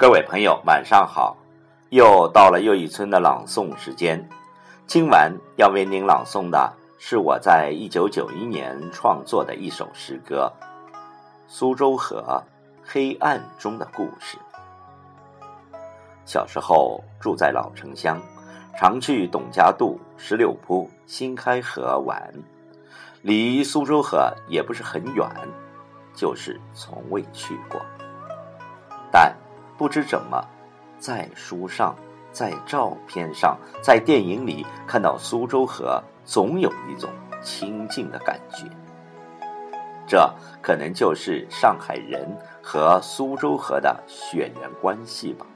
各位朋友，晚上好！又到了又一村的朗诵时间。今晚要为您朗诵的是我在一九九一年创作的一首诗歌《苏州河黑暗中的故事》。小时候住在老城乡，常去董家渡、石榴铺、新开河玩，离苏州河也不是很远，就是从未去过。但不知怎么，在书上、在照片上、在电影里看到苏州河，总有一种亲近的感觉。这可能就是上海人和苏州河的血缘关系吧。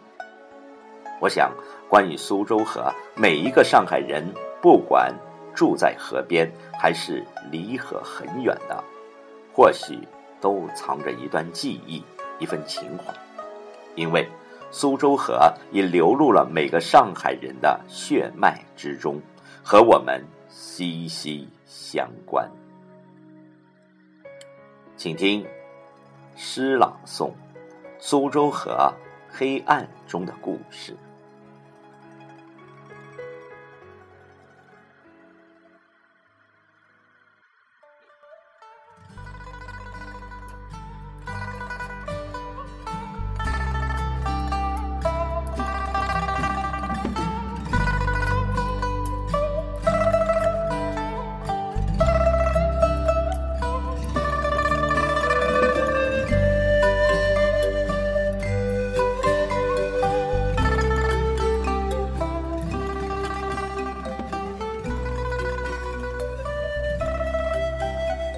我想，关于苏州河，每一个上海人，不管住在河边还是离河很远的，或许都藏着一段记忆，一份情怀。因为苏州河已流入了每个上海人的血脉之中，和我们息息相关。请听诗朗诵《苏州河黑暗中的故事》。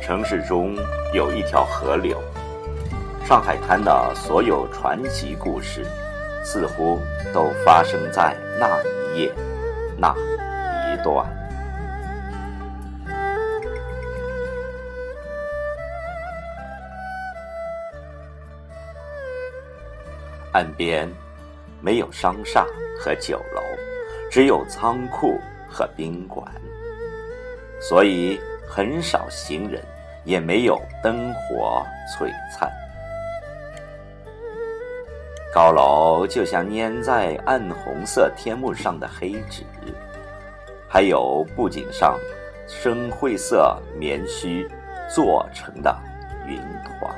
城市中有一条河流，上海滩的所有传奇故事，似乎都发生在那一夜、那一段。岸边没有商厦和酒楼，只有仓库和宾馆，所以很少行人。也没有灯火璀璨，高楼就像粘在暗红色天幕上的黑纸，还有布景上深灰色棉絮做成的云团。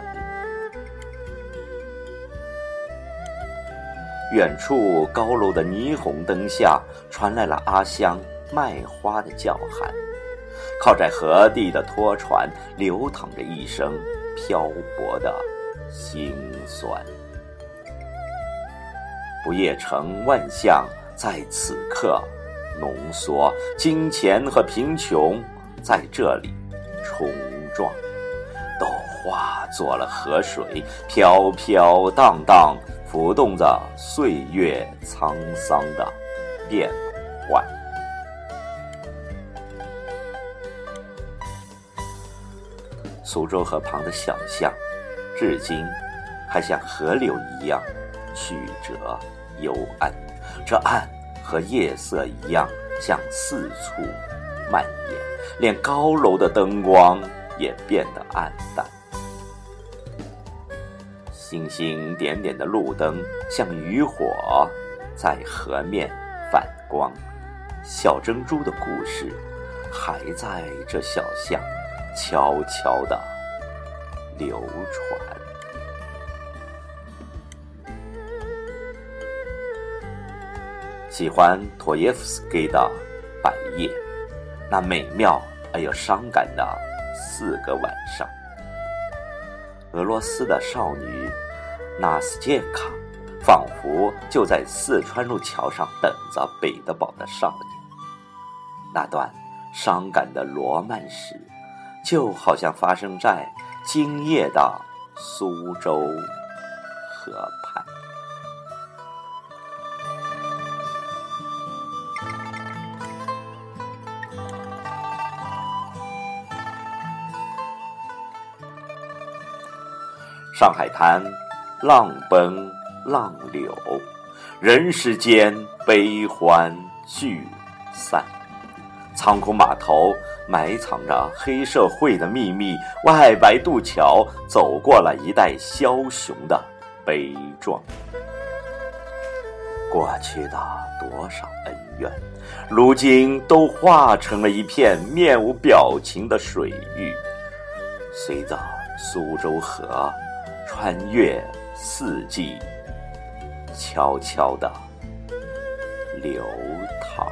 远处高楼的霓虹灯下，传来了阿香卖花的叫喊。靠在河地的拖船，流淌着一生漂泊的心酸。不夜城万象在此刻浓缩，金钱和贫穷在这里冲撞，都化作了河水，飘飘荡荡，浮动着岁月沧桑的变幻。苏州河旁的小巷，至今还像河流一样曲折幽暗。这暗和夜色一样，向四处蔓延，连高楼的灯光也变得暗淡。星星点点的路灯像渔火，在河面反光。小珍珠的故事还在这小巷。悄悄地流传。喜欢托耶夫斯基的《白夜》，那美妙而又伤感的四个晚上。俄罗斯的少女纳斯捷卡，仿佛就在四川路桥上等着彼得堡的少年。那段伤感的罗曼史。就好像发生在今夜的苏州河畔。上海滩，浪奔浪流，人世间悲欢聚散。仓库码头埋藏着黑社会的秘密，外白渡桥走过了一代枭雄的悲壮。过去的多少恩怨，如今都化成了一片面无表情的水域，随着苏州河穿越四季，悄悄地流淌。